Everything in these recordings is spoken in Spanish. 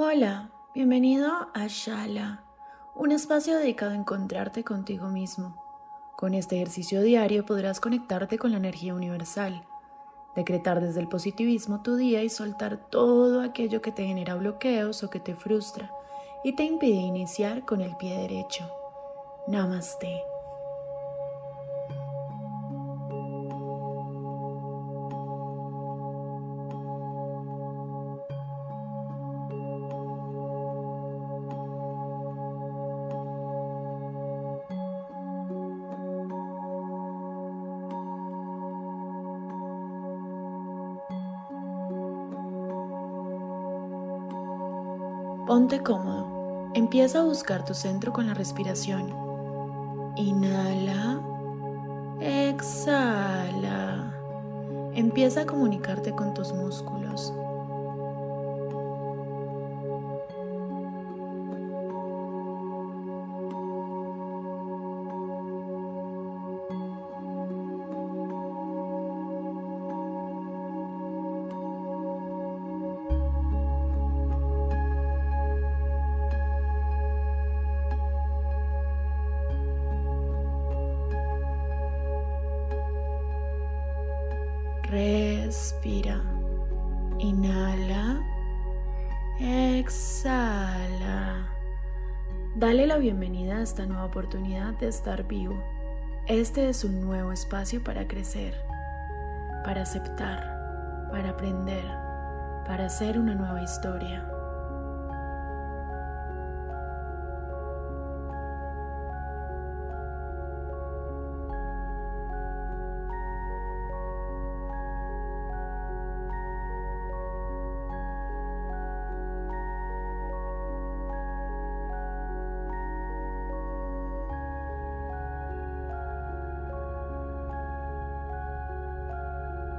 Hola, bienvenido a Shala, un espacio dedicado a encontrarte contigo mismo. Con este ejercicio diario podrás conectarte con la energía universal, decretar desde el positivismo tu día y soltar todo aquello que te genera bloqueos o que te frustra y te impide iniciar con el pie derecho. Namaste. Ponte cómodo. Empieza a buscar tu centro con la respiración. Inhala. Exhala. Empieza a comunicarte con tus músculos. Respira. Inhala. Exhala. Dale la bienvenida a esta nueva oportunidad de estar vivo. Este es un nuevo espacio para crecer, para aceptar, para aprender, para hacer una nueva historia.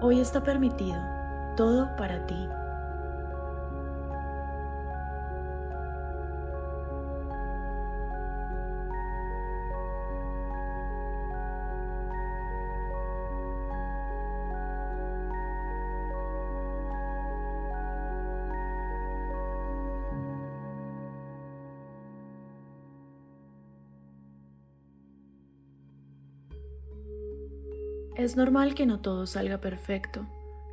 Hoy está permitido, todo para ti. Es normal que no todo salga perfecto.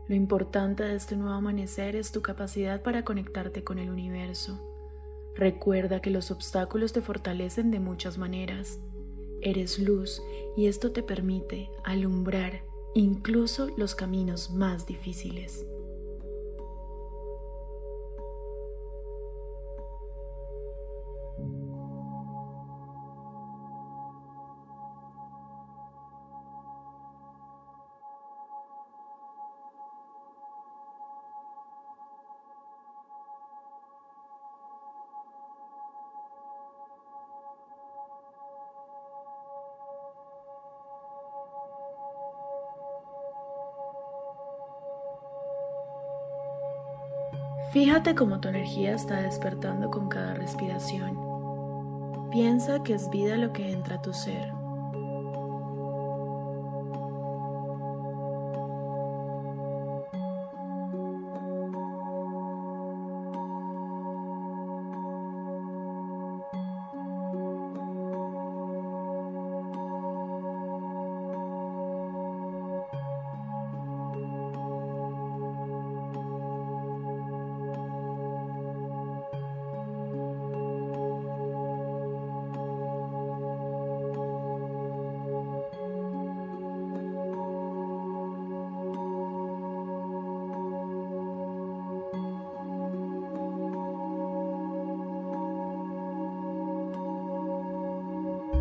Lo importante de este nuevo amanecer es tu capacidad para conectarte con el universo. Recuerda que los obstáculos te fortalecen de muchas maneras. Eres luz y esto te permite alumbrar incluso los caminos más difíciles. Fíjate cómo tu energía está despertando con cada respiración. Piensa que es vida lo que entra a tu ser.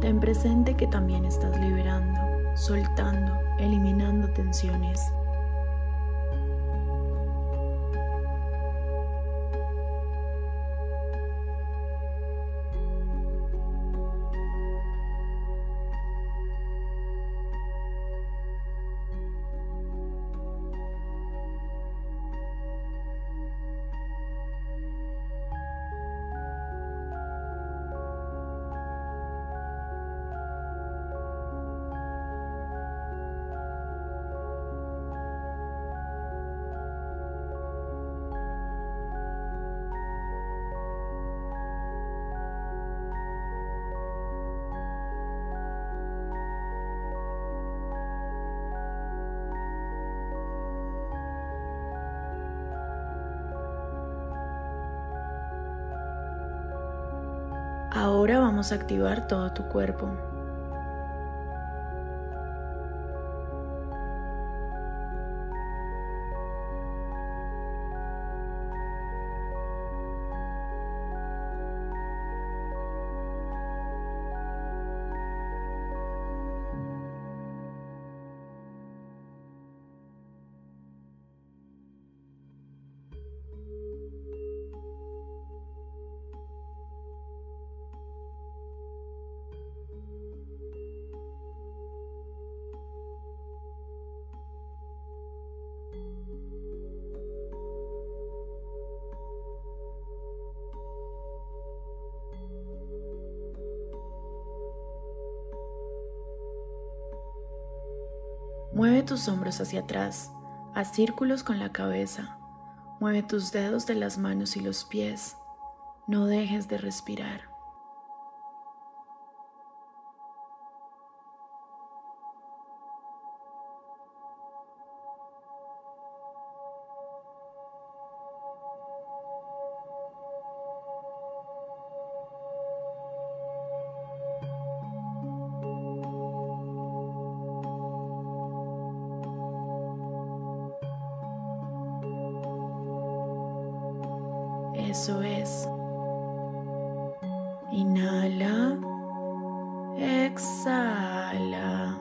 Ten presente que también estás liberando, soltando, eliminando tensiones. Ahora vamos a activar todo tu cuerpo. Mueve tus hombros hacia atrás, haz círculos con la cabeza. Mueve tus dedos de las manos y los pies. No dejes de respirar. Eso es. Inhala. Exhala.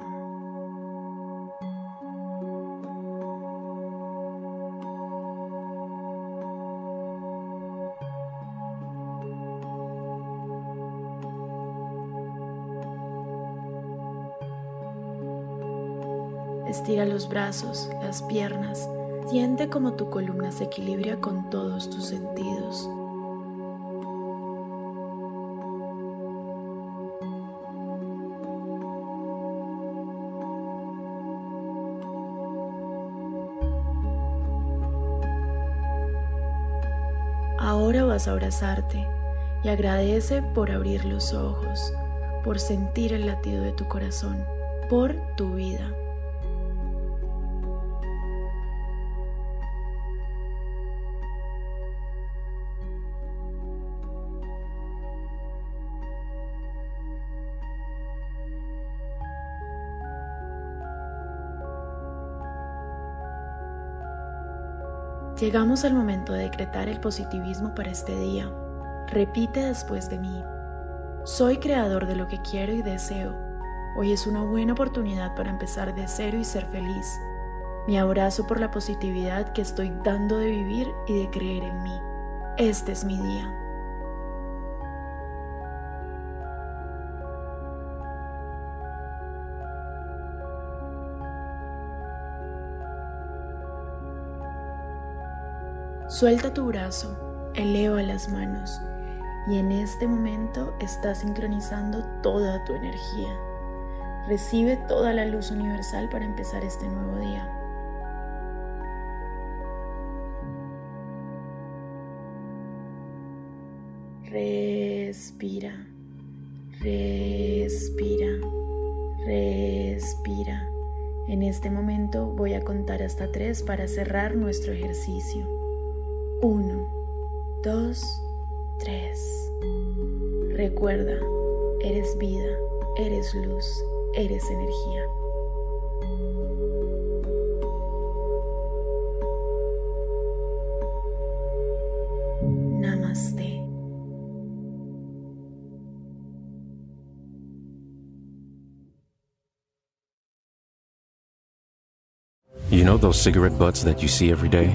Estira los brazos, las piernas Siente como tu columna se equilibra con todos tus sentidos. Ahora vas a abrazarte y agradece por abrir los ojos, por sentir el latido de tu corazón, por tu vida. Llegamos al momento de decretar el positivismo para este día. Repite después de mí. Soy creador de lo que quiero y deseo. Hoy es una buena oportunidad para empezar de cero y ser feliz. Me abrazo por la positividad que estoy dando de vivir y de creer en mí. Este es mi día. Suelta tu brazo, eleva las manos y en este momento estás sincronizando toda tu energía. Recibe toda la luz universal para empezar este nuevo día. Respira, respira, respira. En este momento voy a contar hasta tres para cerrar nuestro ejercicio. Uno, dos, tres. Recuerda, eres vida, eres luz, eres energía. Namaste. You know those cigarette butts that you see every day?